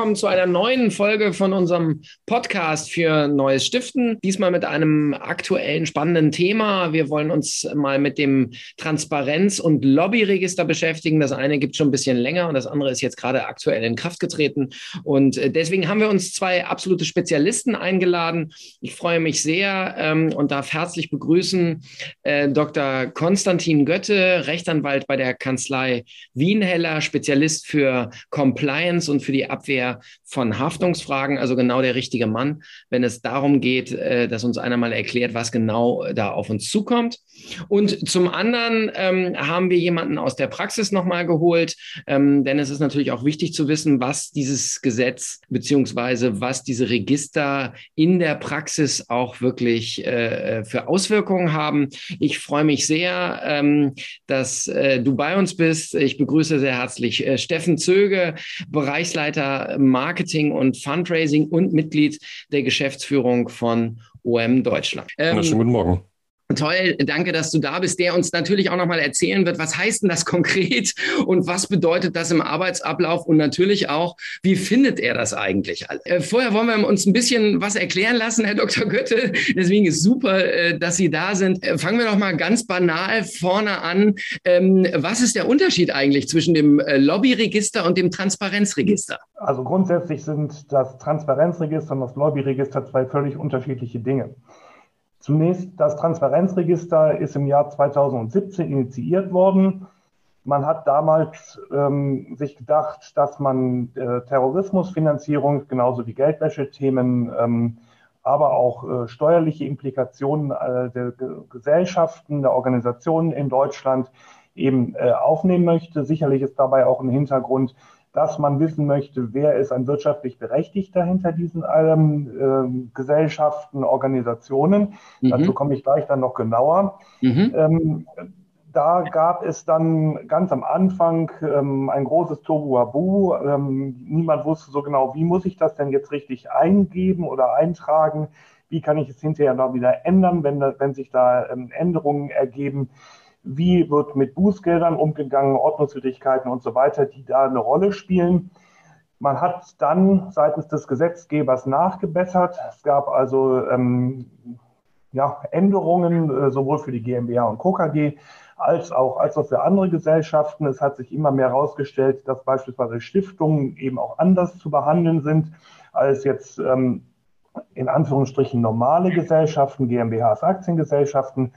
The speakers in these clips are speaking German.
Willkommen zu einer neuen Folge von unserem Podcast für Neues Stiften. Diesmal mit einem aktuellen spannenden Thema. Wir wollen uns mal mit dem Transparenz- und Lobbyregister beschäftigen. Das eine gibt schon ein bisschen länger und das andere ist jetzt gerade aktuell in Kraft getreten. Und äh, deswegen haben wir uns zwei absolute Spezialisten eingeladen. Ich freue mich sehr ähm, und darf herzlich begrüßen äh, Dr. Konstantin Götte, Rechtsanwalt bei der Kanzlei Wienheller, Spezialist für Compliance und für die Abwehr von Haftungsfragen, also genau der richtige Mann, wenn es darum geht, äh, dass uns einer mal erklärt, was genau da auf uns zukommt. Und zum anderen ähm, haben wir jemanden aus der Praxis nochmal geholt, ähm, denn es ist natürlich auch wichtig zu wissen, was dieses Gesetz beziehungsweise was diese Register in der Praxis auch wirklich äh, für Auswirkungen haben. Ich freue mich sehr, ähm, dass äh, du bei uns bist. Ich begrüße sehr herzlich äh, Steffen Zöge, Bereichsleiter Marketing und Fundraising und Mitglied der Geschäftsführung von OM Deutschland. Ähm, ja, schönen guten Morgen. Toll, danke, dass du da bist, der uns natürlich auch nochmal erzählen wird, was heißt denn das konkret und was bedeutet das im Arbeitsablauf und natürlich auch, wie findet er das eigentlich? Äh, vorher wollen wir uns ein bisschen was erklären lassen, Herr Dr. Götte. Deswegen ist super, äh, dass Sie da sind. Äh, fangen wir doch mal ganz banal vorne an. Ähm, was ist der Unterschied eigentlich zwischen dem Lobbyregister und dem Transparenzregister? Also grundsätzlich sind das Transparenzregister und das Lobbyregister zwei völlig unterschiedliche Dinge. Zunächst, das Transparenzregister ist im Jahr 2017 initiiert worden. Man hat damals ähm, sich gedacht, dass man äh, Terrorismusfinanzierung, genauso wie Geldwäschethemen, ähm, aber auch äh, steuerliche Implikationen äh, der Gesellschaften, der Organisationen in Deutschland eben äh, aufnehmen möchte. Sicherlich ist dabei auch ein Hintergrund, dass man wissen möchte, wer ist ein wirtschaftlich Berechtigter hinter diesen ähm, äh, Gesellschaften, Organisationen. Mhm. Dazu komme ich gleich dann noch genauer. Mhm. Ähm, da gab es dann ganz am Anfang ähm, ein großes Tohuwabu. Ähm, niemand wusste so genau, wie muss ich das denn jetzt richtig eingeben oder eintragen? Wie kann ich es hinterher noch wieder ändern, wenn, wenn sich da ähm, Änderungen ergeben? Wie wird mit Bußgeldern umgegangen, Ordnungswidrigkeiten und so weiter, die da eine Rolle spielen. Man hat dann seitens des Gesetzgebers nachgebessert. Es gab also ähm, ja, Änderungen äh, sowohl für die GmbH und Co. Als auch, als auch für andere Gesellschaften. Es hat sich immer mehr herausgestellt, dass beispielsweise Stiftungen eben auch anders zu behandeln sind als jetzt ähm, in Anführungsstrichen normale Gesellschaften, GmbHs, Aktiengesellschaften.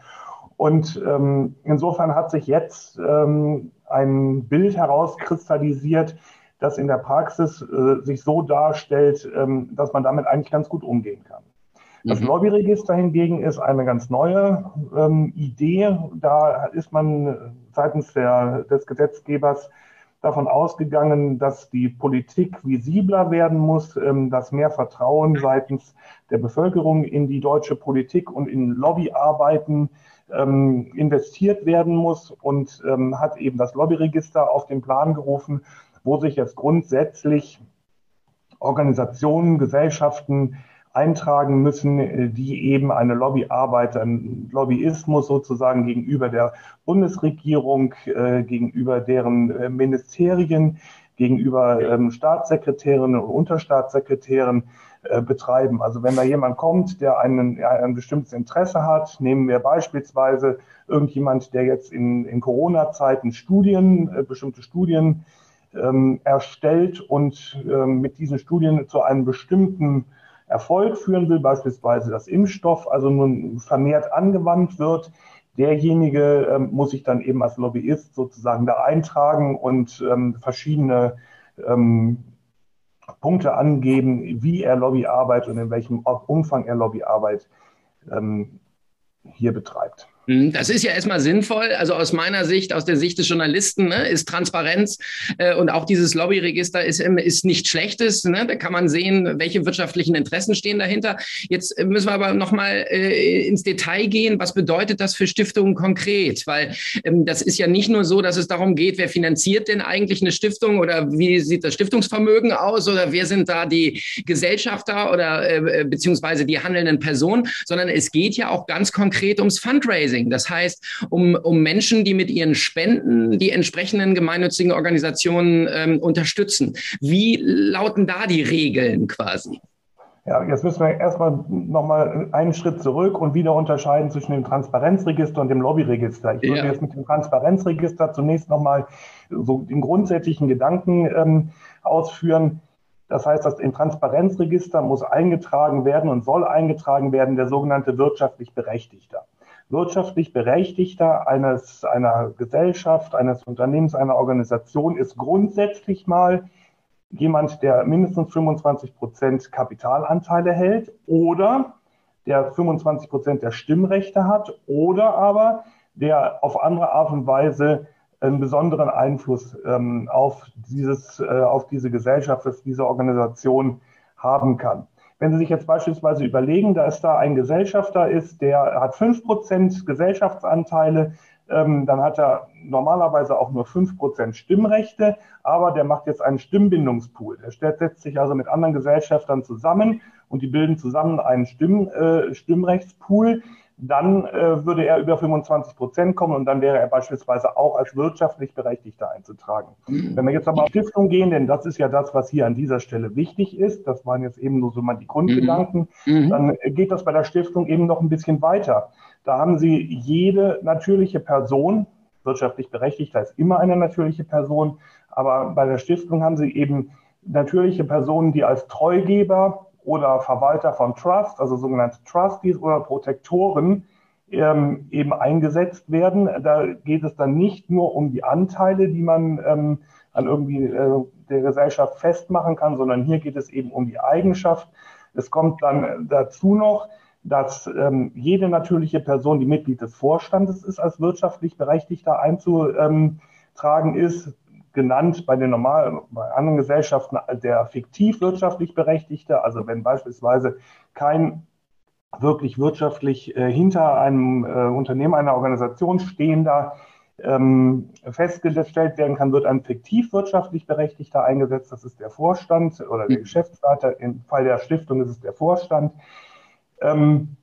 Und ähm, insofern hat sich jetzt ähm, ein Bild herauskristallisiert, das in der Praxis äh, sich so darstellt, ähm, dass man damit eigentlich ganz gut umgehen kann. Das mhm. Lobbyregister hingegen ist eine ganz neue ähm, Idee. Da ist man seitens der, des Gesetzgebers davon ausgegangen, dass die Politik visibler werden muss, ähm, dass mehr Vertrauen seitens der Bevölkerung in die deutsche Politik und in Lobbyarbeiten ähm, investiert werden muss und ähm, hat eben das Lobbyregister auf den Plan gerufen, wo sich jetzt grundsätzlich Organisationen, Gesellschaften eintragen müssen, äh, die eben eine Lobbyarbeit, einen Lobbyismus sozusagen gegenüber der Bundesregierung, äh, gegenüber deren äh, Ministerien, gegenüber ähm, Staatssekretärinnen und Unterstaatssekretären äh, betreiben. Also wenn da jemand kommt, der einen, ein bestimmtes Interesse hat, nehmen wir beispielsweise irgendjemand, der jetzt in, in Corona-Zeiten Studien, äh, bestimmte Studien ähm, erstellt und ähm, mit diesen Studien zu einem bestimmten Erfolg führen will, beispielsweise das Impfstoff also nun vermehrt angewandt wird, derjenige ähm, muss sich dann eben als Lobbyist sozusagen da eintragen und ähm, verschiedene ähm, Punkte angeben, wie er Lobbyarbeit und in welchem Umfang er Lobbyarbeit ähm, hier betreibt. Hm, das ist ja erstmal sinnvoll. Also aus meiner Sicht, aus der Sicht des Journalisten, ne, ist Transparenz äh, und auch dieses Lobbyregister ist, ist nicht schlechtes. Ne? Da kann man sehen, welche wirtschaftlichen Interessen stehen dahinter. Jetzt müssen wir aber nochmal äh, ins Detail gehen. Was bedeutet das für Stiftungen konkret? Weil ähm, das ist ja nicht nur so, dass es darum geht, wer finanziert denn eigentlich eine Stiftung oder wie sieht das Stiftungsvermögen aus oder wer sind da die Gesellschafter oder äh, beziehungsweise die handelnden Personen, sondern es geht ja auch ganz konkret ums Fundraising. Fundraising, das heißt um, um Menschen, die mit ihren Spenden die entsprechenden gemeinnützigen Organisationen ähm, unterstützen. Wie lauten da die Regeln quasi? Ja, jetzt müssen wir erstmal nochmal einen Schritt zurück und wieder unterscheiden zwischen dem Transparenzregister und dem Lobbyregister. Ich würde ja. jetzt mit dem Transparenzregister zunächst nochmal so den grundsätzlichen Gedanken ähm, ausführen. Das heißt, dass im Transparenzregister muss eingetragen werden und soll eingetragen werden der sogenannte wirtschaftlich Berechtigter. Wirtschaftlich Berechtigter eines, einer Gesellschaft, eines Unternehmens, einer Organisation ist grundsätzlich mal jemand, der mindestens 25 Prozent Kapitalanteile hält oder der 25 Prozent der Stimmrechte hat oder aber der auf andere Art und Weise einen besonderen Einfluss ähm, auf, dieses, äh, auf diese Gesellschaft, auf diese Organisation haben kann. Wenn Sie sich jetzt beispielsweise überlegen, da ist da ein Gesellschafter ist, der hat 5% Gesellschaftsanteile, ähm, dann hat er normalerweise auch nur 5% Stimmrechte, aber der macht jetzt einen Stimmbindungspool. Der setzt sich also mit anderen Gesellschaftern zusammen und die bilden zusammen einen Stimm, äh, Stimmrechtspool. Dann äh, würde er über 25 Prozent kommen und dann wäre er beispielsweise auch als wirtschaftlich Berechtigter einzutragen. Mhm. Wenn wir jetzt aber auf Stiftung gehen, denn das ist ja das, was hier an dieser Stelle wichtig ist, das waren jetzt eben nur so mal die Grundgedanken, mhm. mhm. dann geht das bei der Stiftung eben noch ein bisschen weiter. Da haben Sie jede natürliche Person, wirtschaftlich Berechtigter ist immer eine natürliche Person, aber bei der Stiftung haben Sie eben natürliche Personen, die als Treugeber oder Verwalter von Trust, also sogenannte Trustees oder Protektoren, ähm, eben eingesetzt werden. Da geht es dann nicht nur um die Anteile, die man ähm, an irgendwie äh, der Gesellschaft festmachen kann, sondern hier geht es eben um die Eigenschaft. Es kommt dann dazu noch, dass ähm, jede natürliche Person, die Mitglied des Vorstandes ist, als wirtschaftlich Berechtigter einzutragen ist, genannt bei den normalen, bei anderen Gesellschaften der fiktiv wirtschaftlich Berechtigte. Also wenn beispielsweise kein wirklich wirtschaftlich äh, hinter einem äh, Unternehmen, einer Organisation stehender ähm, festgestellt werden kann, wird ein fiktiv wirtschaftlich Berechtigter eingesetzt. Das ist der Vorstand oder der hm. Geschäftsleiter. Im Fall der Stiftung ist es der Vorstand. Ähm,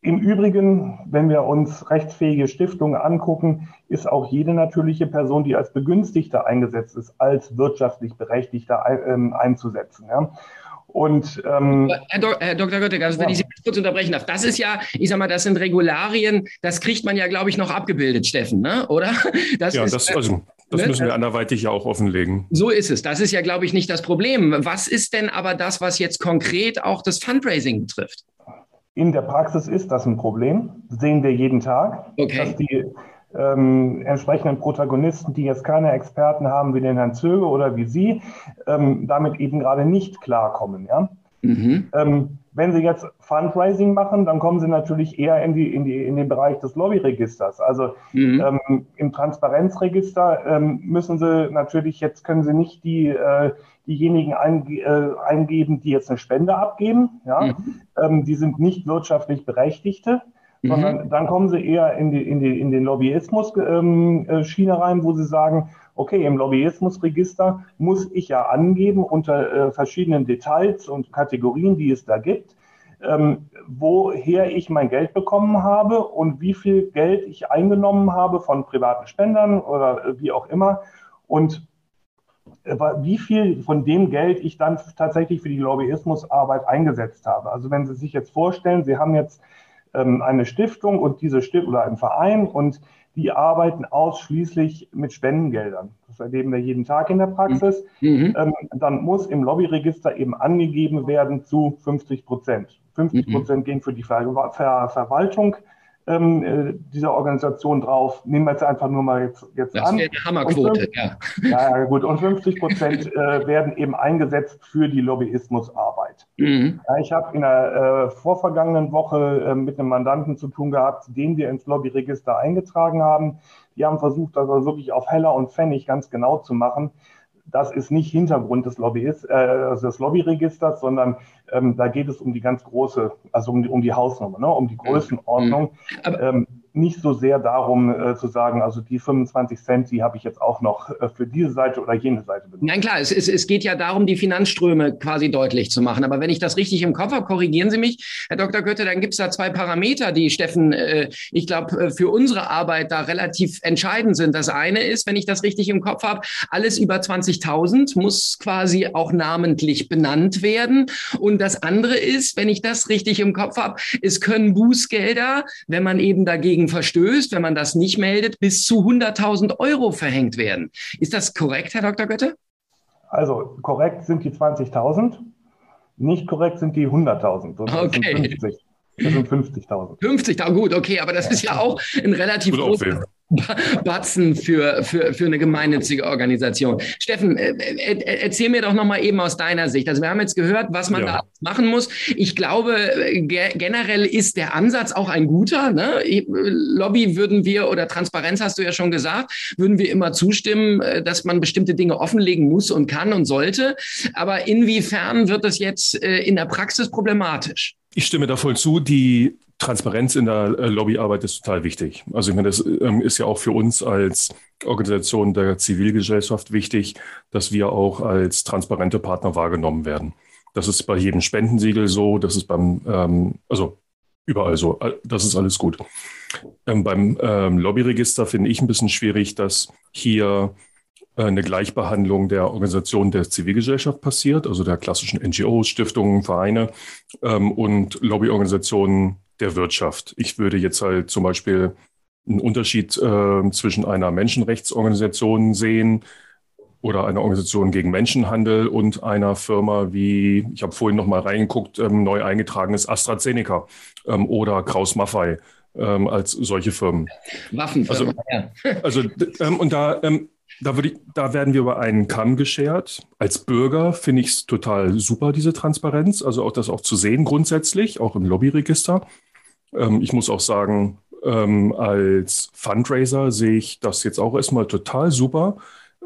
Im Übrigen, wenn wir uns rechtsfähige Stiftungen angucken, ist auch jede natürliche Person, die als Begünstigter eingesetzt ist, als wirtschaftlich Berechtigter ein, äh, einzusetzen. Ja. Und, ähm, Herr, Do Herr Dr. Götteg, also ja. wenn ich Sie kurz unterbrechen darf, das ist ja, ich sag mal, das sind Regularien, das kriegt man ja, glaube ich, noch abgebildet, Steffen, ne? oder? Das ja, ist, das, also, das ne? müssen wir anderweitig ja auch offenlegen. So ist es. Das ist ja, glaube ich, nicht das Problem. Was ist denn aber das, was jetzt konkret auch das Fundraising betrifft? In der Praxis ist das ein Problem, sehen wir jeden Tag, okay. dass die ähm, entsprechenden Protagonisten, die jetzt keine Experten haben wie den Herrn Zöge oder wie Sie, ähm, damit eben gerade nicht klarkommen. Ja? Mhm. Ähm, wenn Sie jetzt Fundraising machen, dann kommen Sie natürlich eher in, die, in, die, in den Bereich des Lobbyregisters. Also mhm. ähm, im Transparenzregister ähm, müssen Sie natürlich, jetzt können Sie nicht die, äh, diejenigen äh, eingeben, die jetzt eine Spende abgeben. Ja? Mhm. Ähm, die sind nicht wirtschaftlich Berechtigte. Mhm. Sondern dann kommen sie eher in, die, in, die, in den Lobbyismus-Schiene ähm, äh, rein, wo sie sagen, okay, im Lobbyismusregister muss ich ja angeben unter äh, verschiedenen Details und Kategorien, die es da gibt, ähm, woher ich mein Geld bekommen habe und wie viel Geld ich eingenommen habe von privaten Spendern oder äh, wie auch immer und wie viel von dem Geld ich dann tatsächlich für die Lobbyismusarbeit eingesetzt habe. Also wenn Sie sich jetzt vorstellen, Sie haben jetzt ähm, eine Stiftung und diese Stiftung oder ein Verein und die arbeiten ausschließlich mit Spendengeldern. Das erleben wir jeden Tag in der Praxis. Mhm. Ähm, dann muss im Lobbyregister eben angegeben werden zu 50 Prozent. 50 Prozent mhm. gehen für die Ver Ver Verwaltung ähm, äh, dieser Organisation drauf. Nehmen wir jetzt einfach nur mal jetzt, jetzt das an. Das wäre eine Hammerquote, fünf, ja. Ja, gut. Und 50 Prozent äh, werden eben eingesetzt für die Lobbyismusarbeit. Mhm. Ja, ich habe in der äh, vorvergangenen Woche äh, mit einem Mandanten zu tun gehabt, den wir ins Lobbyregister eingetragen haben. Die haben versucht, das also wirklich auf Heller und Pfennig ganz genau zu machen das ist nicht Hintergrund des, Lobbyist, äh, also des Lobbyregisters, sondern ähm, da geht es um die ganz große, also um die, um die Hausnummer, ne, um die Größenordnung. Aber, ähm, nicht so sehr darum äh, zu sagen, also die 25 Cent, die habe ich jetzt auch noch äh, für diese Seite oder jene Seite benutzt. Nein, klar, es, es, es geht ja darum, die Finanzströme quasi deutlich zu machen. Aber wenn ich das richtig im Kopf habe, korrigieren Sie mich, Herr Dr. Goethe, dann gibt es da zwei Parameter, die Steffen, äh, ich glaube, äh, für unsere Arbeit da relativ entscheidend sind. Das eine ist, wenn ich das richtig im Kopf habe, alles über 20.000 muss quasi auch namentlich benannt werden. Und das andere ist, wenn ich das richtig im Kopf habe, es können Bußgelder, wenn man eben dagegen verstößt, wenn man das nicht meldet, bis zu 100.000 Euro verhängt werden. Ist das korrekt, Herr Dr. Götte? Also korrekt sind die 20.000, nicht korrekt sind die 100.000. Okay. Das sind 50.000. 50.000, gut, okay, aber das ist ja auch ein relativ großer Batzen für, für, für eine gemeinnützige Organisation. Steffen, äh, äh, erzähl mir doch nochmal eben aus deiner Sicht. Also wir haben jetzt gehört, was man ja. da machen muss. Ich glaube, generell ist der Ansatz auch ein guter. Ne? Lobby würden wir, oder Transparenz hast du ja schon gesagt, würden wir immer zustimmen, äh, dass man bestimmte Dinge offenlegen muss und kann und sollte. Aber inwiefern wird das jetzt in der Praxis problematisch? Ich stimme da voll zu. Die Transparenz in der äh, Lobbyarbeit ist total wichtig. Also ich meine, das ähm, ist ja auch für uns als Organisation der Zivilgesellschaft wichtig, dass wir auch als transparente Partner wahrgenommen werden. Das ist bei jedem Spendensiegel so, das ist beim, ähm, also überall so, das ist alles gut. Ähm, beim ähm, Lobbyregister finde ich ein bisschen schwierig, dass hier eine Gleichbehandlung der Organisationen der Zivilgesellschaft passiert, also der klassischen NGOs, Stiftungen, Vereine ähm, und Lobbyorganisationen der Wirtschaft. Ich würde jetzt halt zum Beispiel einen Unterschied äh, zwischen einer Menschenrechtsorganisation sehen oder einer Organisation gegen Menschenhandel und einer Firma wie, ich habe vorhin noch mal reingeguckt, ähm, neu eingetragenes AstraZeneca ähm, oder Kraus Maffei ähm, als solche Firmen. Waffenfirmen, also, ja. also ähm, und da ähm, da, ich, da werden wir über einen Kamm geschert. Als Bürger finde ich es total super, diese Transparenz, also auch das auch zu sehen grundsätzlich, auch im Lobbyregister. Ähm, ich muss auch sagen, ähm, als Fundraiser sehe ich das jetzt auch erstmal total super,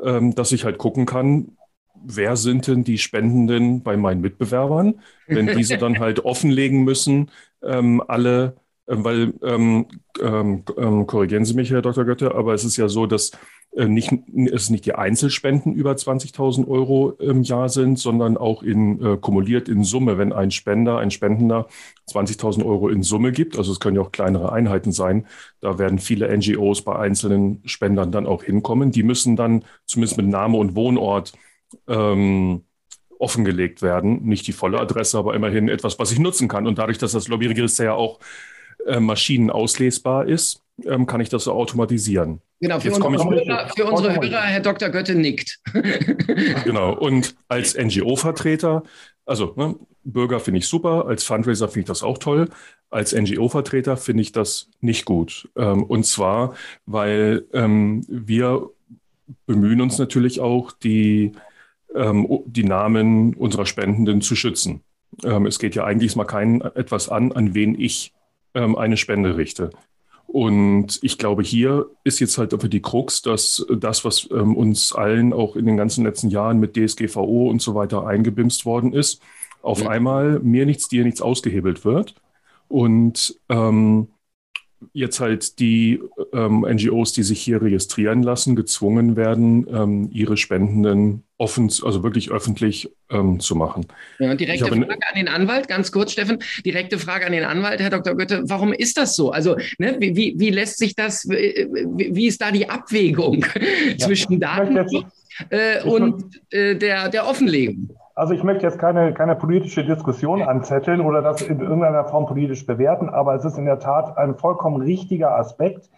ähm, dass ich halt gucken kann, wer sind denn die Spendenden bei meinen Mitbewerbern, wenn diese dann halt offenlegen müssen, ähm, alle, äh, weil, ähm, ähm, korrigieren Sie mich, Herr Dr. Götte, aber es ist ja so, dass nicht, es nicht die Einzelspenden über 20.000 Euro im Jahr sind, sondern auch in, äh, kumuliert in Summe, wenn ein Spender, ein Spendender 20.000 Euro in Summe gibt. Also es können ja auch kleinere Einheiten sein. Da werden viele NGOs bei einzelnen Spendern dann auch hinkommen. Die müssen dann zumindest mit Name und Wohnort ähm, offengelegt werden. Nicht die volle Adresse, aber immerhin etwas, was ich nutzen kann. Und dadurch, dass das Lobbyregister ja auch äh, Maschinen auslesbar ist, ähm, kann ich das so automatisieren. Genau, für, unsere Hörer, für unsere Hörer, Herr Dr. Götte nickt. genau, und als NGO-Vertreter, also ne, Bürger finde ich super, als Fundraiser finde ich das auch toll, als NGO-Vertreter finde ich das nicht gut. Ähm, und zwar, weil ähm, wir bemühen uns natürlich auch, die, ähm, die Namen unserer Spendenden zu schützen. Ähm, es geht ja eigentlich mal keinen etwas an, an wen ich ähm, eine Spende richte. Und ich glaube, hier ist jetzt halt für die Krux, dass das, was ähm, uns allen auch in den ganzen letzten Jahren mit DSGVO und so weiter eingebimst worden ist, auf mhm. einmal mir nichts, dir nichts ausgehebelt wird. Und ähm, jetzt halt die ähm, NGOs, die sich hier registrieren lassen, gezwungen werden, ähm, ihre Spendenden offen, also wirklich öffentlich ähm, zu machen. Ja, direkte Frage an den Anwalt, ganz kurz, Steffen, direkte Frage an den Anwalt, Herr Dr. Götte, warum ist das so? Also, ne, wie, wie lässt sich das, wie, wie ist da die Abwägung ja. zwischen Datenschutz äh, und äh, der, der Offenlegung? Also ich möchte jetzt keine, keine politische Diskussion anzetteln oder das in irgendeiner Form politisch bewerten, aber es ist in der Tat ein vollkommen richtiger Aspekt.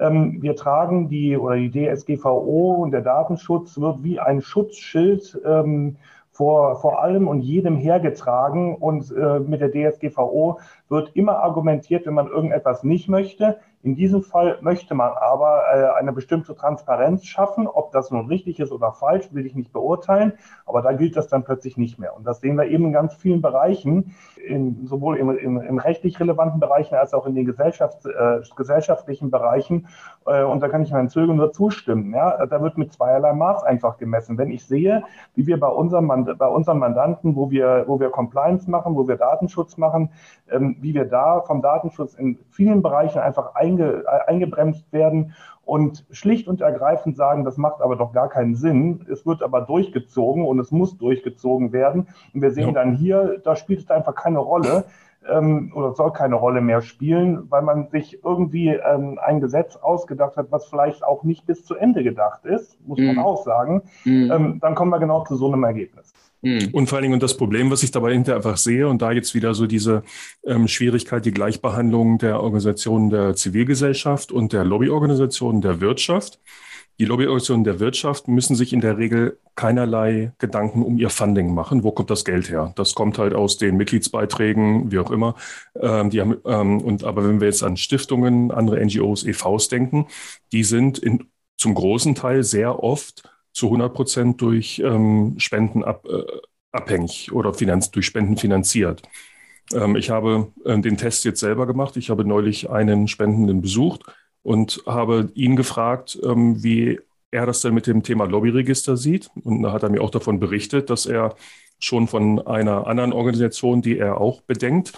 Ähm, wir tragen die oder die DSGVO und der Datenschutz wird wie ein Schutzschild ähm, vor, vor allem und jedem hergetragen. Und äh, mit der DSGVO wird immer argumentiert, wenn man irgendetwas nicht möchte, in diesem Fall möchte man aber äh, eine bestimmte Transparenz schaffen. Ob das nun richtig ist oder falsch, will ich nicht beurteilen. Aber da gilt das dann plötzlich nicht mehr. Und das sehen wir eben in ganz vielen Bereichen, in, sowohl im, im, im rechtlich relevanten Bereichen als auch in den Gesellschafts-, äh, gesellschaftlichen Bereichen. Äh, und da kann ich Herrn Zögern nur zustimmen. Ja? Da wird mit zweierlei Maß einfach gemessen. Wenn ich sehe, wie wir bei unserem, bei unseren Mandanten, wo wir, wo wir Compliance machen, wo wir Datenschutz machen, ähm, wie wir da vom Datenschutz in vielen Bereichen einfach ein einge, eingebremst werden und schlicht und ergreifend sagen, das macht aber doch gar keinen Sinn. Es wird aber durchgezogen und es muss durchgezogen werden. Und wir sehen ja. dann hier, da spielt es einfach keine Rolle ähm, oder soll keine Rolle mehr spielen, weil man sich irgendwie ähm, ein Gesetz ausgedacht hat, was vielleicht auch nicht bis zu Ende gedacht ist, muss mm. man mhm. auch sagen. Mm. Ähm, dann kommen wir genau zu so einem Ergebnis. Mhm. Und vor allen Dingen, und das Problem, was ich dabei hinterher einfach sehe, und da jetzt wieder so diese ähm, Schwierigkeit, die Gleichbehandlung der Organisationen der Zivilgesellschaft und der Lobbyorganisationen der Wirtschaft. Die Lobbyorganisationen der Wirtschaft müssen sich in der Regel keinerlei Gedanken um ihr Funding machen. Wo kommt das Geld her? Das kommt halt aus den Mitgliedsbeiträgen, wie auch immer. Ähm, die haben, ähm, und aber wenn wir jetzt an Stiftungen, andere NGOs, EVs denken, die sind in, zum großen Teil sehr oft zu 100 Prozent durch ähm, Spenden ab, äh, abhängig oder finanz, durch Spenden finanziert. Ähm, ich habe äh, den Test jetzt selber gemacht. Ich habe neulich einen Spendenden besucht und habe ihn gefragt, ähm, wie er das denn mit dem Thema Lobbyregister sieht. Und da hat er mir auch davon berichtet, dass er schon von einer anderen Organisation, die er auch bedenkt,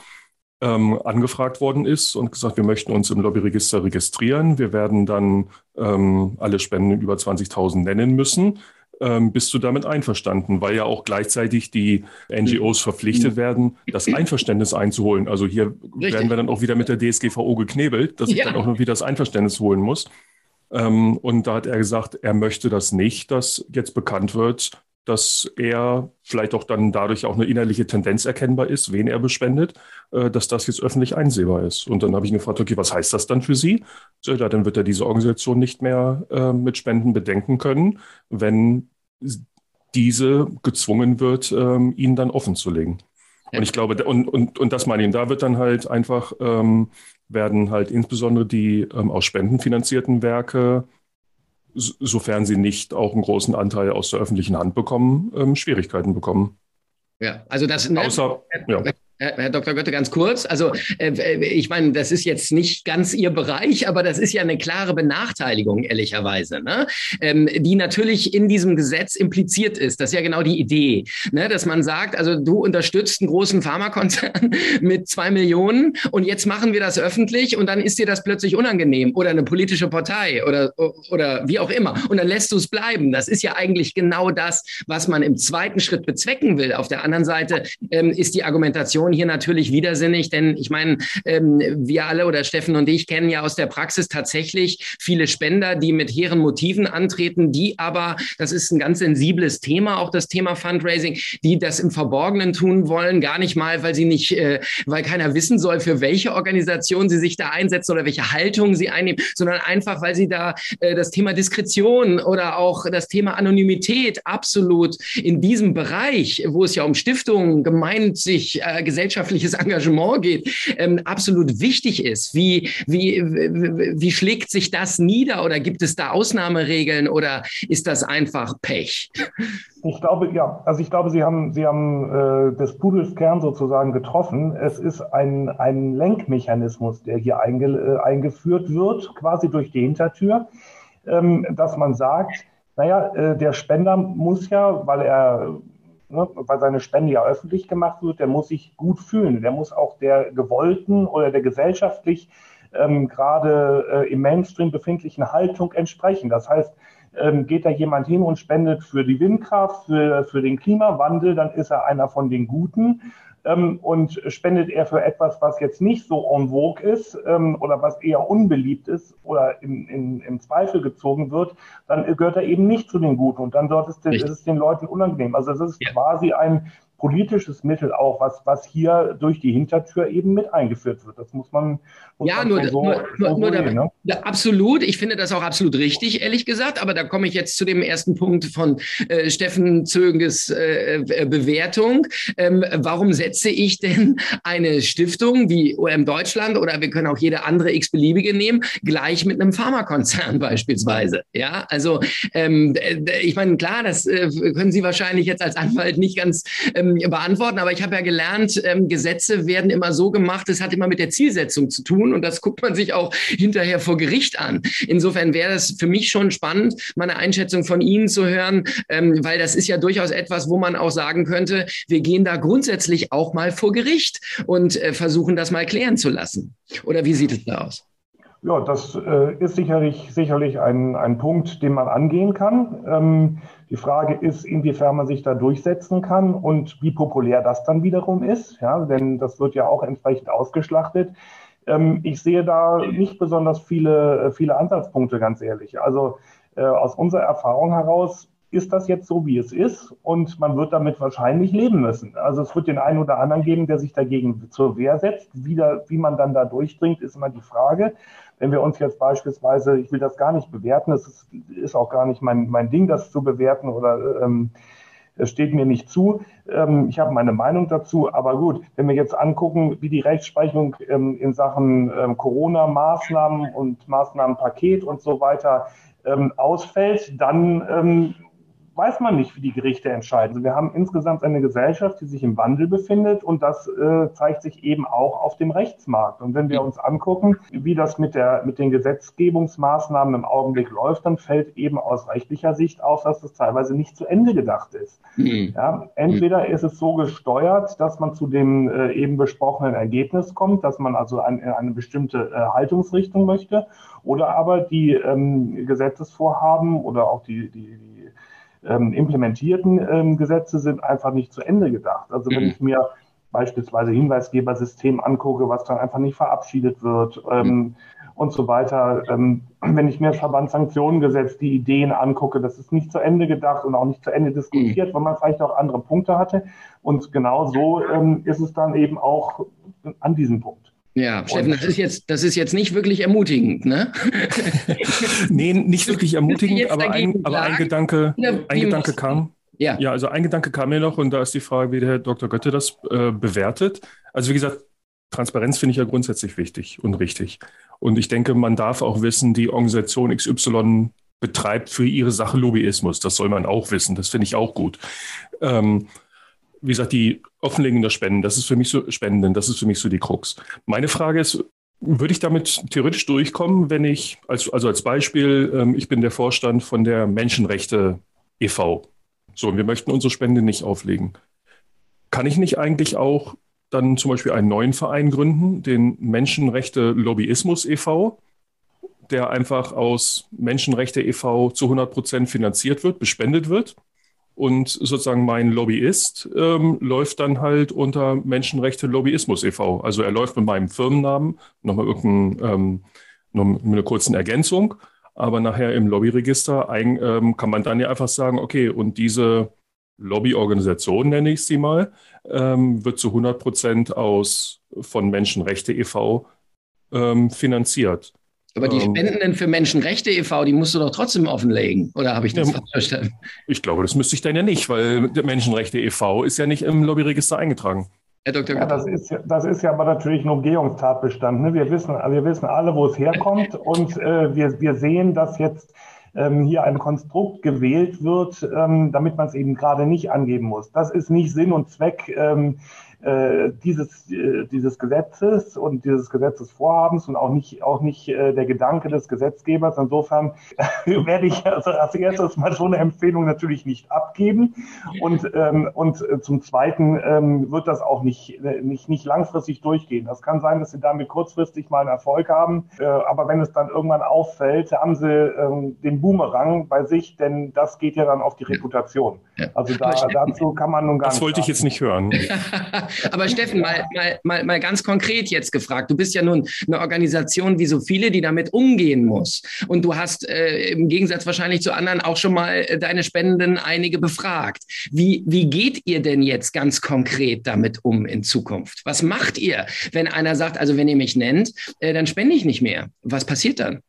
ähm, angefragt worden ist und gesagt, wir möchten uns im Lobbyregister registrieren. Wir werden dann ähm, alle Spenden über 20.000 nennen müssen. Ähm, bist du damit einverstanden? Weil ja auch gleichzeitig die NGOs verpflichtet werden, das Einverständnis einzuholen. Also hier Richtig. werden wir dann auch wieder mit der DSGVO geknebelt, dass ja. ich dann auch noch wieder das Einverständnis holen muss. Ähm, und da hat er gesagt, er möchte das nicht, dass jetzt bekannt wird, dass er vielleicht auch dann dadurch auch eine innerliche Tendenz erkennbar ist, wen er bespendet, äh, dass das jetzt öffentlich einsehbar ist. Und dann habe ich ihn gefragt, okay, was heißt das dann für Sie? So, ja, dann wird er diese Organisation nicht mehr äh, mit Spenden bedenken können, wenn diese gezwungen wird, ähm, ihn dann offen zu legen. Und ich glaube, und, und, und das meine ich, da wird dann halt einfach, ähm, werden halt insbesondere die ähm, aus Spenden finanzierten Werke sofern sie nicht auch einen großen Anteil aus der öffentlichen Hand bekommen, ähm, Schwierigkeiten bekommen. Ja, also das. Ne, Außer, ja. Herr Dr. Götte, ganz kurz. Also äh, ich meine, das ist jetzt nicht ganz Ihr Bereich, aber das ist ja eine klare Benachteiligung, ehrlicherweise, ne? ähm, die natürlich in diesem Gesetz impliziert ist. Das ist ja genau die Idee, ne? dass man sagt, also du unterstützt einen großen Pharmakonzern mit zwei Millionen und jetzt machen wir das öffentlich und dann ist dir das plötzlich unangenehm oder eine politische Partei oder, oder wie auch immer und dann lässt du es bleiben. Das ist ja eigentlich genau das, was man im zweiten Schritt bezwecken will. Auf der anderen Seite ähm, ist die Argumentation, Situation hier natürlich widersinnig, denn ich meine, ähm, wir alle oder Steffen und ich kennen ja aus der Praxis tatsächlich viele Spender, die mit hehren Motiven antreten, die aber, das ist ein ganz sensibles Thema, auch das Thema Fundraising, die das im Verborgenen tun wollen, gar nicht mal, weil sie nicht, äh, weil keiner wissen soll, für welche Organisation sie sich da einsetzen oder welche Haltung sie einnehmen, sondern einfach, weil sie da äh, das Thema Diskretion oder auch das Thema Anonymität absolut in diesem Bereich, wo es ja um Stiftungen, gemeint sich äh, gesellschaftliches Engagement geht, ähm, absolut wichtig ist. Wie, wie, wie schlägt sich das nieder oder gibt es da Ausnahmeregeln oder ist das einfach Pech? Ich glaube, ja, also ich glaube, Sie haben, Sie haben äh, des Pudels sozusagen getroffen. Es ist ein, ein Lenkmechanismus, der hier einge, äh, eingeführt wird, quasi durch die Hintertür, ähm, dass man sagt, naja, äh, der Spender muss ja, weil er ne, weil seine Spende ja öffentlich gemacht wird, der muss sich gut fühlen. Der muss auch der gewollten oder der gesellschaftlich ähm, gerade äh, im Mainstream befindlichen Haltung entsprechen. Das heißt, ähm, geht da jemand hin und spendet für die Windkraft, für, für den Klimawandel, dann ist er einer von den Guten ähm, und spendet er für etwas, was jetzt nicht so en vogue ist ähm, oder was eher unbeliebt ist oder in, in, in Zweifel gezogen wird, dann gehört er eben nicht zu den Guten und dann dort ist, ist es den Leuten unangenehm. Also es ist ja. quasi ein politisches Mittel auch, was, was hier durch die Hintertür eben mit eingeführt wird. Das muss man, muss ja, man nur, so, nur, so nur sehen, da, ne? absolut. Ich finde das auch absolut richtig, ehrlich gesagt. Aber da komme ich jetzt zu dem ersten Punkt von äh, Steffen Zöges äh, äh, Bewertung. Ähm, warum setze ich denn eine Stiftung wie OM Deutschland oder wir können auch jede andere x-beliebige nehmen, gleich mit einem Pharmakonzern beispielsweise? Ja, also ähm, ich meine, klar, das äh, können Sie wahrscheinlich jetzt als Anwalt nicht ganz ähm, ähm, beantworten. Aber ich habe ja gelernt, ähm, Gesetze werden immer so gemacht, es hat immer mit der Zielsetzung zu tun und das guckt man sich auch hinterher vor Gericht an. Insofern wäre es für mich schon spannend, meine Einschätzung von Ihnen zu hören, ähm, weil das ist ja durchaus etwas, wo man auch sagen könnte, wir gehen da grundsätzlich auch mal vor Gericht und äh, versuchen das mal klären zu lassen. Oder wie sieht es da aus? Ja, das äh, ist sicherlich, sicherlich ein, ein Punkt, den man angehen kann. Ähm, die Frage ist, inwiefern man sich da durchsetzen kann und wie populär das dann wiederum ist. Ja, denn das wird ja auch entsprechend ausgeschlachtet. Ähm, ich sehe da nicht besonders viele, äh, viele Ansatzpunkte, ganz ehrlich. Also äh, aus unserer Erfahrung heraus ist das jetzt so, wie es ist und man wird damit wahrscheinlich leben müssen. Also es wird den einen oder anderen geben, der sich dagegen zur Wehr setzt. Wie, da, wie man dann da durchdringt, ist immer die Frage. Wenn wir uns jetzt beispielsweise, ich will das gar nicht bewerten, es ist, ist auch gar nicht mein, mein Ding, das zu bewerten oder ähm, es steht mir nicht zu. Ähm, ich habe meine Meinung dazu. Aber gut, wenn wir jetzt angucken, wie die Rechtsprechung ähm, in Sachen ähm, Corona-Maßnahmen und Maßnahmenpaket und so weiter ähm, ausfällt, dann ähm, weiß man nicht, wie die Gerichte entscheiden. Also wir haben insgesamt eine Gesellschaft, die sich im Wandel befindet und das äh, zeigt sich eben auch auf dem Rechtsmarkt. Und wenn wir uns angucken, wie das mit, der, mit den Gesetzgebungsmaßnahmen im Augenblick läuft, dann fällt eben aus rechtlicher Sicht auf, dass das teilweise nicht zu Ende gedacht ist. Mhm. Ja, entweder ist es so gesteuert, dass man zu dem äh, eben besprochenen Ergebnis kommt, dass man also ein, eine bestimmte äh, Haltungsrichtung möchte, oder aber die ähm, Gesetzesvorhaben oder auch die, die, die ähm, implementierten ähm, Gesetze sind einfach nicht zu Ende gedacht. Also wenn mhm. ich mir beispielsweise Hinweisgebersystem angucke, was dann einfach nicht verabschiedet wird ähm, mhm. und so weiter. Ähm, wenn ich mir das Verbandssanktionengesetz, die Ideen angucke, das ist nicht zu Ende gedacht und auch nicht zu Ende diskutiert, mhm. weil man vielleicht auch andere Punkte hatte. Und genau so ähm, ist es dann eben auch an diesem Punkt. Ja, Steffen, das ist jetzt, das ist jetzt nicht wirklich ermutigend, ne? nee, nicht wirklich ermutigend, aber ein, aber ein Gedanke, ein Gedanke kam. Ja. ja, also ein Gedanke kam mir noch und da ist die Frage, wie der Herr Dr. Götte das äh, bewertet. Also wie gesagt, Transparenz finde ich ja grundsätzlich wichtig und richtig. Und ich denke, man darf auch wissen, die Organisation XY betreibt für ihre Sache Lobbyismus. Das soll man auch wissen. Das finde ich auch gut. Ähm, wie gesagt, die Offenlegung der Spenden, das ist für mich so Spenden, das ist für mich so die Krux. Meine Frage ist, würde ich damit theoretisch durchkommen, wenn ich, als, also als Beispiel, ähm, ich bin der Vorstand von der Menschenrechte e.V. So, und wir möchten unsere Spende nicht auflegen. Kann ich nicht eigentlich auch dann zum Beispiel einen neuen Verein gründen, den Menschenrechte Lobbyismus e.V., der einfach aus Menschenrechte e.V. zu 100 Prozent finanziert wird, bespendet wird? Und sozusagen mein Lobbyist ähm, läuft dann halt unter Menschenrechte Lobbyismus e.V. Also er läuft mit meinem Firmennamen, nochmal irgendein, ähm, noch mit einer kurzen Ergänzung. Aber nachher im Lobbyregister ein, ähm, kann man dann ja einfach sagen, okay, und diese Lobbyorganisation, nenne ich sie mal, ähm, wird zu 100 Prozent aus von Menschenrechte e.V. Ähm, finanziert. Aber die ähm, Spendenden für Menschenrechte e.V., die musst du doch trotzdem offenlegen. Oder habe ich das ja, falsch verstanden? Ich glaube, das müsste ich dann ja nicht, weil der Menschenrechte e.V. ist ja nicht im Lobbyregister eingetragen. Herr Dr. Ja, das ist, das ist ja aber natürlich ein Umgehungstatbestand. Ne? Wir, wissen, wir wissen alle, wo es herkommt und äh, wir, wir sehen, dass jetzt ähm, hier ein Konstrukt gewählt wird, ähm, damit man es eben gerade nicht angeben muss. Das ist nicht Sinn und Zweck ähm, äh, dieses, äh, dieses Gesetzes und dieses Gesetzesvorhabens und auch nicht, auch nicht äh, der Gedanke des Gesetzgebers. Insofern werde ich also als erstes mal so eine Empfehlung natürlich nicht abgeben. Und, ähm, und äh, zum Zweiten ähm, wird das auch nicht, äh, nicht, nicht langfristig durchgehen. Das kann sein, dass Sie damit kurzfristig mal einen Erfolg haben. Äh, aber wenn es dann irgendwann auffällt, haben Sie ähm, den Boomerang bei sich, denn das geht ja dann auf die Reputation. Also da, dazu kann man nun gar das nicht. Das wollte ich jetzt nicht hören. Aber Steffen, mal, mal, mal, mal ganz konkret jetzt gefragt. Du bist ja nun eine Organisation wie so viele, die damit umgehen muss. Und du hast äh, im Gegensatz wahrscheinlich zu anderen auch schon mal äh, deine Spendenden einige befragt. Wie, wie geht ihr denn jetzt ganz konkret damit um in Zukunft? Was macht ihr, wenn einer sagt, also wenn ihr mich nennt, äh, dann spende ich nicht mehr? Was passiert dann?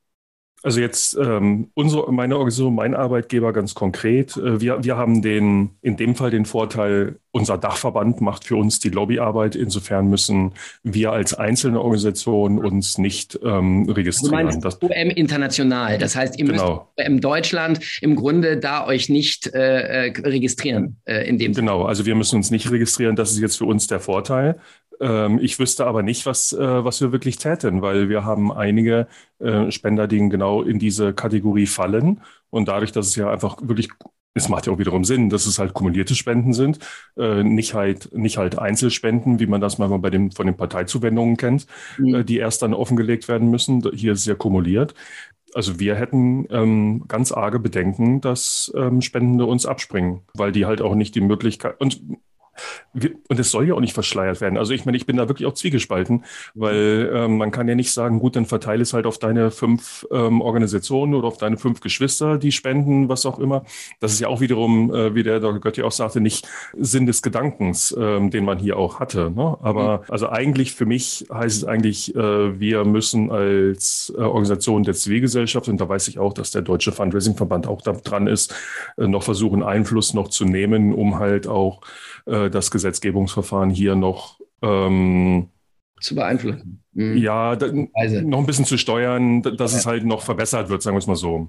Also jetzt ähm, unsere, meine Organisation, mein Arbeitgeber ganz konkret. Äh, wir, wir haben den, in dem Fall den Vorteil, unser Dachverband macht für uns die Lobbyarbeit. Insofern müssen wir als einzelne Organisation uns nicht ähm, registrieren. Du meinst das, OM international. Das heißt, ihr genau. müsst OM Deutschland im Grunde da euch nicht äh, äh, registrieren äh, in dem Genau, also wir müssen uns nicht registrieren. Das ist jetzt für uns der Vorteil. Ähm, ich wüsste aber nicht, was, äh, was wir wirklich täten, weil wir haben einige äh, Spender, die genau in diese Kategorie fallen. Und dadurch, dass es ja einfach wirklich es macht ja auch wiederum Sinn, dass es halt kumulierte Spenden sind, äh, nicht halt nicht halt Einzelspenden, wie man das manchmal bei den von den Parteizuwendungen kennt, mhm. die erst dann offengelegt werden müssen. Hier ist es ja kumuliert. Also wir hätten ähm, ganz arge Bedenken, dass ähm, Spendende uns abspringen, weil die halt auch nicht die Möglichkeit und und es soll ja auch nicht verschleiert werden. Also ich meine, ich bin da wirklich auch zwiegespalten, weil ähm, man kann ja nicht sagen, gut, dann verteile es halt auf deine fünf ähm, Organisationen oder auf deine fünf Geschwister, die spenden, was auch immer. Das ist ja auch wiederum, äh, wie der Dr. Götti auch sagte, nicht Sinn des Gedankens, ähm, den man hier auch hatte. Ne? Aber mhm. also eigentlich für mich heißt es eigentlich, äh, wir müssen als äh, Organisation der Zivilgesellschaft, und da weiß ich auch, dass der Deutsche Fundraising-Verband auch da dran ist, äh, noch versuchen, Einfluss noch zu nehmen, um halt auch äh, das Gesetzgebungsverfahren hier noch ähm, zu beeinflussen. Mhm. Ja, da, noch ein bisschen zu steuern, dass ja. es halt noch verbessert wird, sagen wir es mal so.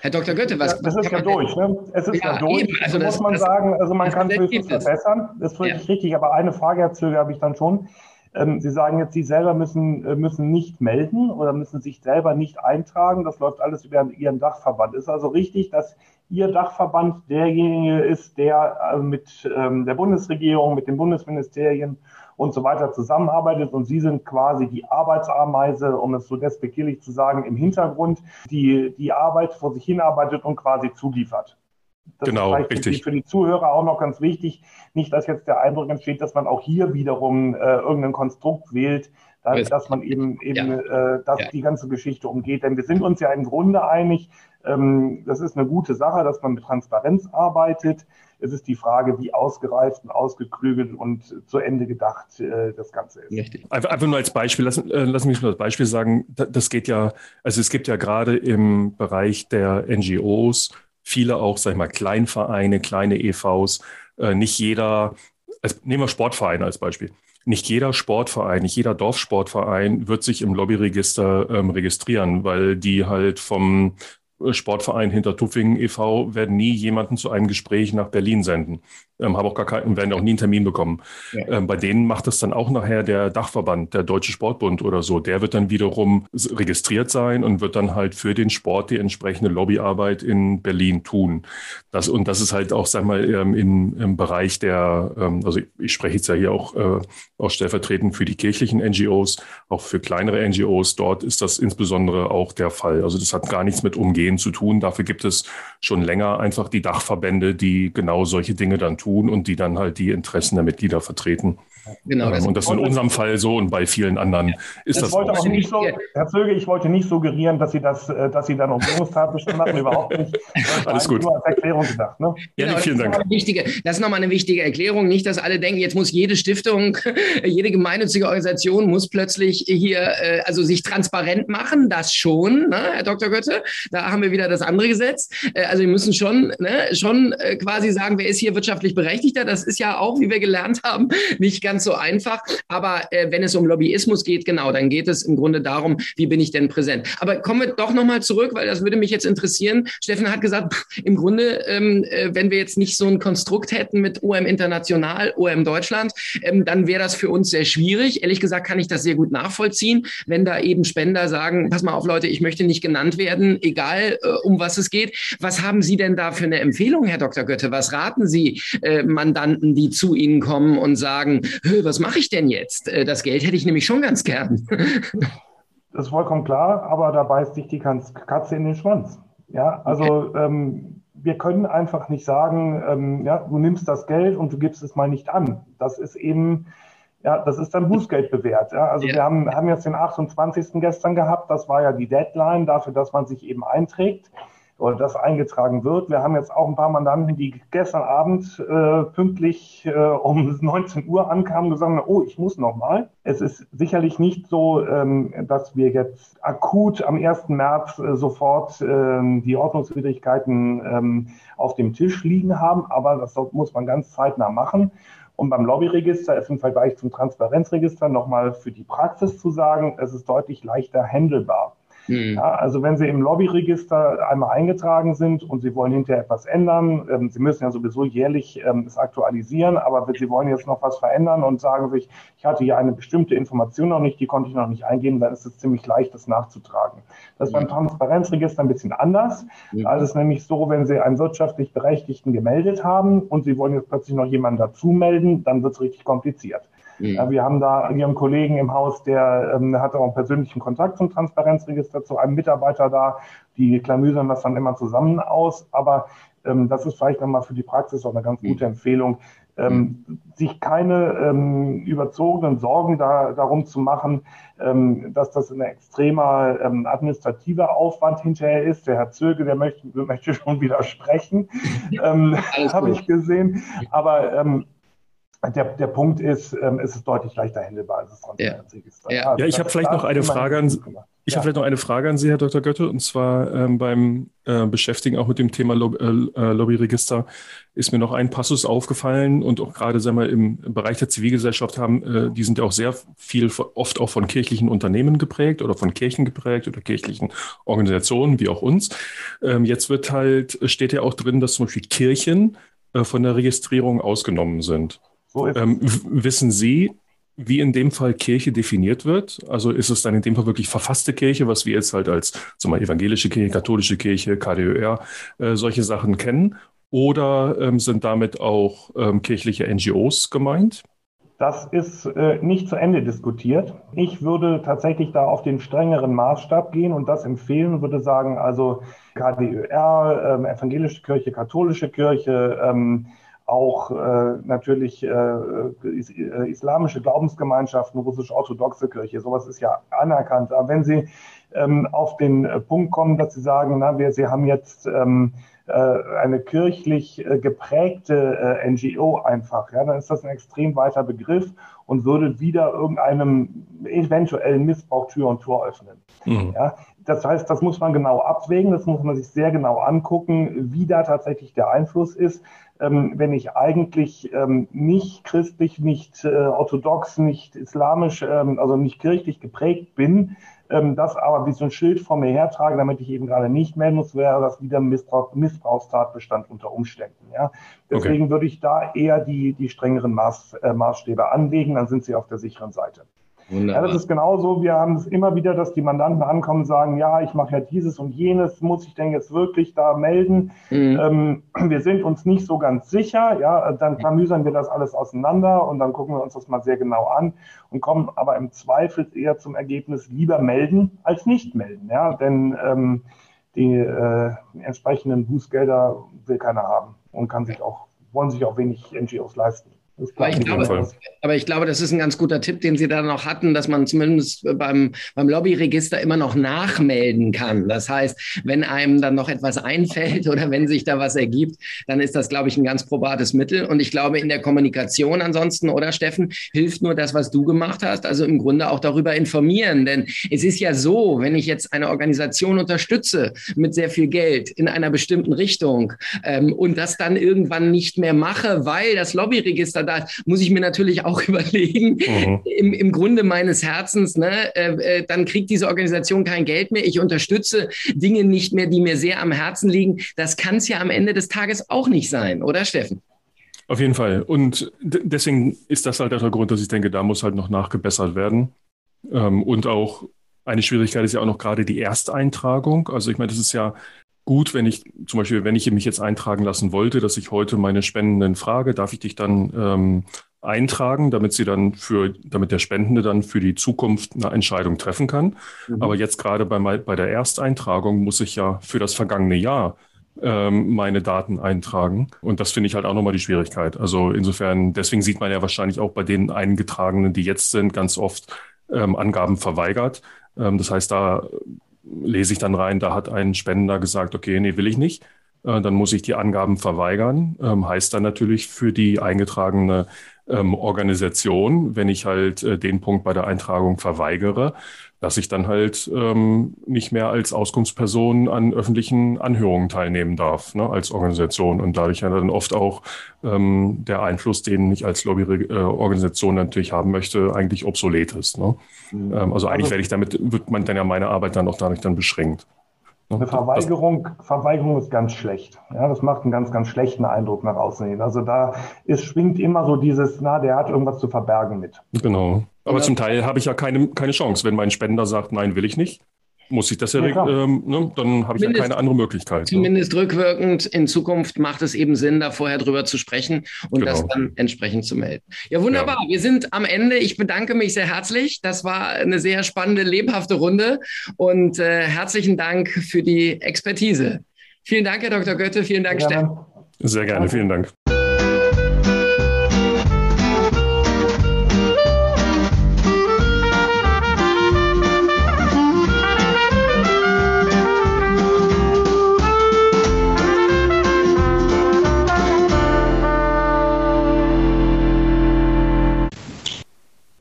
Herr Dr. Goethe, was. das ist ja durch, ne? Es ist ja, ja durch. Eben, also das, muss man das, sagen, also man kann es höchstens verbessern. Das ist völlig ja. richtig, aber eine Frage, Herr Zöger, habe ich dann schon. Ähm, Sie sagen jetzt, Sie selber müssen, äh, müssen nicht melden oder müssen sich selber nicht eintragen. Das läuft alles über Ihren Dachverband. Ist also richtig, dass Ihr Dachverband derjenige ist, der äh, mit ähm, der Bundesregierung, mit den Bundesministerien und so weiter zusammenarbeitet und Sie sind quasi die Arbeitsameise, um es so despektierlich zu sagen, im Hintergrund, die die Arbeit vor sich hinarbeitet und quasi zuliefert. Das genau, ist richtig. Für die Zuhörer auch noch ganz wichtig. Nicht, dass jetzt der Eindruck entsteht, dass man auch hier wiederum äh, irgendein Konstrukt wählt, dass, dass man eben, eben ja. äh, dass ja. die ganze Geschichte umgeht. Denn wir sind uns ja im Grunde einig, das ist eine gute Sache, dass man mit Transparenz arbeitet. Es ist die Frage, wie ausgereift und ausgeklügelt und zu Ende gedacht äh, das Ganze ist. Richtig. Einfach, nur als Beispiel, lass, äh, lass mich nur als Beispiel sagen, das geht ja, also es gibt ja gerade im Bereich der NGOs viele auch, sag ich mal, Kleinvereine, kleine EVs, äh, nicht jeder, also nehmen wir Sportvereine als Beispiel. Nicht jeder Sportverein, nicht jeder Dorfsportverein wird sich im Lobbyregister ähm, registrieren, weil die halt vom Sportverein hinter Tuffingen e.V. werden nie jemanden zu einem Gespräch nach Berlin senden. Ähm, habe auch gar keinen, werden auch nie einen Termin bekommen. Ja. Ähm, bei denen macht das dann auch nachher der Dachverband, der Deutsche Sportbund oder so. Der wird dann wiederum registriert sein und wird dann halt für den Sport die entsprechende Lobbyarbeit in Berlin tun. Das, und das ist halt auch, sag mal, ähm, in, im Bereich der, ähm, also ich, ich spreche jetzt ja hier auch, äh, auch stellvertretend für die kirchlichen NGOs, auch für kleinere NGOs. Dort ist das insbesondere auch der Fall. Also das hat gar nichts mit Umgehen zu tun. Dafür gibt es schon länger einfach die Dachverbände, die genau solche Dinge dann tun tun und die dann halt die Interessen der Mitglieder vertreten. Genau, das und das ist in unserem Fall so und bei vielen anderen ja. ist das, das wollte auch so. Nicht so. Herr Zöge, ich wollte nicht suggerieren, dass Sie das, äh, dass Sie dann Umgehungstat bestimmt hatten, überhaupt nicht. Das Alles gut. Nur als Erklärung gedacht. Ne? Ja, genau, vielen Dank. Wichtige, das ist nochmal eine wichtige Erklärung. Nicht, dass alle denken, jetzt muss jede Stiftung, jede gemeinnützige Organisation muss plötzlich hier äh, also sich transparent machen. Das schon, ne, Herr Dr. Götte. Da haben wir wieder das andere Gesetz. Äh, also wir müssen schon, ne, schon quasi sagen, wer ist hier wirtschaftlich Berechtigter. Das ist ja auch, wie wir gelernt haben, nicht ganz ganz so einfach. Aber äh, wenn es um Lobbyismus geht, genau, dann geht es im Grunde darum, wie bin ich denn präsent. Aber kommen wir doch nochmal zurück, weil das würde mich jetzt interessieren. Steffen hat gesagt, im Grunde, ähm, äh, wenn wir jetzt nicht so ein Konstrukt hätten mit OM International, OM Deutschland, ähm, dann wäre das für uns sehr schwierig. Ehrlich gesagt kann ich das sehr gut nachvollziehen, wenn da eben Spender sagen, pass mal auf Leute, ich möchte nicht genannt werden, egal äh, um was es geht. Was haben Sie denn da für eine Empfehlung, Herr Dr. Götte? Was raten Sie äh, Mandanten, die zu Ihnen kommen und sagen, was mache ich denn jetzt? Äh, das Geld hätte ich nämlich schon ganz gern. Das ist vollkommen klar, aber da beißt sich die Katze in den Schwanz. Ja, also okay. ähm, wir können einfach nicht sagen, ähm, ja, du nimmst das Geld und du gibst es mal nicht an. Das ist eben, ja, das ist dann Bußgeld bewährt. Ja. Also ja. wir haben, haben jetzt den 28. gestern gehabt, das war ja die Deadline dafür, dass man sich eben einträgt oder das eingetragen wird. Wir haben jetzt auch ein paar Mandanten, die gestern Abend äh, pünktlich äh, um 19 Uhr ankamen und gesagt haben, oh, ich muss noch mal. Es ist sicherlich nicht so, ähm, dass wir jetzt akut am 1. März äh, sofort ähm, die Ordnungswidrigkeiten ähm, auf dem Tisch liegen haben, aber das muss man ganz zeitnah machen. Und beim Lobbyregister ist im Vergleich zum Transparenzregister nochmal für die Praxis zu sagen, es ist deutlich leichter handelbar. Mhm. Ja, also wenn Sie im Lobbyregister einmal eingetragen sind und Sie wollen hinterher etwas ändern, ähm, Sie müssen ja sowieso jährlich ähm, es aktualisieren, aber Sie wollen jetzt noch was verändern und sagen sich, ich hatte hier eine bestimmte Information noch nicht, die konnte ich noch nicht eingeben, dann ist es ziemlich leicht, das nachzutragen. Das ist beim mhm. Transparenzregister ein bisschen anders. Mhm. Ist es nämlich so, wenn Sie einen wirtschaftlich Berechtigten gemeldet haben und Sie wollen jetzt plötzlich noch jemanden dazu melden, dann wird es richtig kompliziert. Mhm. Wir haben da Ihren Kollegen im Haus, der ähm, hat auch einen persönlichen Kontakt zum Transparenzregister, zu einem Mitarbeiter da. Die klamüsern das dann immer zusammen aus. Aber ähm, das ist vielleicht nochmal für die Praxis auch eine ganz gute mhm. Empfehlung, ähm, mhm. sich keine ähm, überzogenen Sorgen da, darum zu machen, ähm, dass das ein extremer ähm, administrativer Aufwand hinterher ist. Der Herr Zöge, der möchte, möchte schon widersprechen, ähm, habe ich gesehen. Aber ähm, der, der Punkt ist, ähm, es ist deutlich leichter handelbar als das Transparenzregister. Ja, ja. ja ich habe vielleicht noch eine Frage an ich ja. habe vielleicht noch eine Frage an Sie, Herr Dr. Götte, und zwar ähm, beim äh, Beschäftigen auch mit dem Thema Lob äh, äh, Lobbyregister ist mir noch ein Passus aufgefallen und auch gerade sagen wir, im Bereich der Zivilgesellschaft haben, äh, die sind ja auch sehr viel, oft auch von kirchlichen Unternehmen geprägt oder von Kirchen geprägt oder kirchlichen Organisationen, wie auch uns. Ähm, jetzt wird halt, steht ja auch drin, dass zum Beispiel Kirchen äh, von der Registrierung ausgenommen sind. So ähm, wissen Sie, wie in dem Fall Kirche definiert wird? Also ist es dann in dem Fall wirklich verfasste Kirche, was wir jetzt halt als sagen wir, evangelische Kirche, katholische Kirche, KDÖR, äh, solche Sachen kennen? Oder ähm, sind damit auch ähm, kirchliche NGOs gemeint? Das ist äh, nicht zu Ende diskutiert. Ich würde tatsächlich da auf den strengeren Maßstab gehen und das empfehlen, würde sagen, also KDÖR, ähm, evangelische Kirche, katholische Kirche, ähm, auch äh, natürlich äh, äh, islamische Glaubensgemeinschaften, russisch-orthodoxe Kirche, sowas ist ja anerkannt. Aber wenn Sie ähm, auf den äh, Punkt kommen, dass Sie sagen, na, wir, Sie haben jetzt ähm, äh, eine kirchlich äh, geprägte äh, NGO einfach, ja, dann ist das ein extrem weiter Begriff und würde wieder irgendeinem eventuellen Missbrauch Tür und Tor öffnen. Mhm. Ja, das heißt, das muss man genau abwägen, das muss man sich sehr genau angucken, wie da tatsächlich der Einfluss ist ähm, wenn ich eigentlich ähm, nicht christlich, nicht äh, orthodox, nicht islamisch, ähm, also nicht kirchlich geprägt bin, ähm, das aber wie so ein Schild vor mir hertrage, damit ich eben gerade nicht melden muss, wäre das wieder Missbrauch, Missbrauchstatbestand unter Umständen. Ja? Deswegen okay. würde ich da eher die, die strengeren Maß, äh, Maßstäbe anlegen, dann sind Sie auf der sicheren Seite. Wunderbar. Ja, das ist genauso. Wir haben es immer wieder, dass die Mandanten ankommen und sagen, ja, ich mache ja dieses und jenes, muss ich denn jetzt wirklich da melden? Mhm. Ähm, wir sind uns nicht so ganz sicher. Ja, dann klamüsern wir das alles auseinander und dann gucken wir uns das mal sehr genau an und kommen aber im Zweifel eher zum Ergebnis, lieber melden als nicht melden. Ja, denn ähm, die äh, entsprechenden Bußgelder will keiner haben und kann sich auch, wollen sich auch wenig NGOs leisten. Aber ich, glaube, aber ich, glaube, das ist ein ganz guter Tipp, den Sie da noch hatten, dass man zumindest beim, beim Lobbyregister immer noch nachmelden kann. Das heißt, wenn einem dann noch etwas einfällt oder wenn sich da was ergibt, dann ist das, glaube ich, ein ganz probates Mittel. Und ich glaube, in der Kommunikation ansonsten, oder Steffen, hilft nur das, was du gemacht hast. Also im Grunde auch darüber informieren. Denn es ist ja so, wenn ich jetzt eine Organisation unterstütze mit sehr viel Geld in einer bestimmten Richtung ähm, und das dann irgendwann nicht mehr mache, weil das Lobbyregister da ist, muss ich mir natürlich auch überlegen, mhm. im, im Grunde meines Herzens, ne, äh, äh, dann kriegt diese Organisation kein Geld mehr. Ich unterstütze Dinge nicht mehr, die mir sehr am Herzen liegen. Das kann es ja am Ende des Tages auch nicht sein, oder Steffen? Auf jeden Fall. Und deswegen ist das halt der Grund, dass ich denke, da muss halt noch nachgebessert werden. Ähm, und auch eine Schwierigkeit ist ja auch noch gerade die Ersteintragung. Also ich meine, das ist ja gut, wenn ich zum Beispiel, wenn ich mich jetzt eintragen lassen wollte, dass ich heute meine Spendenden frage, darf ich dich dann ähm, eintragen, damit sie dann für, damit der Spendende dann für die Zukunft eine Entscheidung treffen kann. Mhm. Aber jetzt gerade bei, bei der Ersteintragung muss ich ja für das vergangene Jahr ähm, meine Daten eintragen. Und das finde ich halt auch nochmal die Schwierigkeit. Also insofern, deswegen sieht man ja wahrscheinlich auch bei den Eingetragenen, die jetzt sind, ganz oft ähm, Angaben verweigert. Ähm, das heißt, da lese ich dann rein, da hat ein Spender gesagt, okay, nee, will ich nicht. Äh, dann muss ich die Angaben verweigern. Ähm, heißt dann natürlich für die eingetragene ähm, Organisation, wenn ich halt äh, den Punkt bei der Eintragung verweigere, dass ich dann halt ähm, nicht mehr als Auskunftsperson an öffentlichen Anhörungen teilnehmen darf, ne, als Organisation. Und dadurch ja dann oft auch ähm, der Einfluss, den ich als Lobbyorganisation natürlich haben möchte, eigentlich obsolet ist. Ne? Mhm. Ähm, also eigentlich also, werde ich damit, wird man dann ja meine Arbeit dann auch dadurch dann beschränkt. Eine Verweigerung, Verweigerung ist ganz schlecht. Ja, das macht einen ganz, ganz schlechten Eindruck nach außen hin. Also da ist, schwingt immer so dieses, na, der hat irgendwas zu verbergen mit. Genau. Aber ja. zum Teil habe ich ja keine, keine Chance. Wenn mein Spender sagt, nein, will ich nicht, muss ich das ja, ja ähm, ne, dann habe ich ja keine andere Möglichkeit. Ne? Zumindest ne? rückwirkend in Zukunft macht es eben Sinn, da vorher drüber zu sprechen und genau. das dann entsprechend zu melden. Ja, wunderbar. Ja. Wir sind am Ende. Ich bedanke mich sehr herzlich. Das war eine sehr spannende, lebhafte Runde und äh, herzlichen Dank für die Expertise. Vielen Dank, Herr Dr. Goethe. Vielen Dank, Steffen. Sehr gerne. Vielen Dank.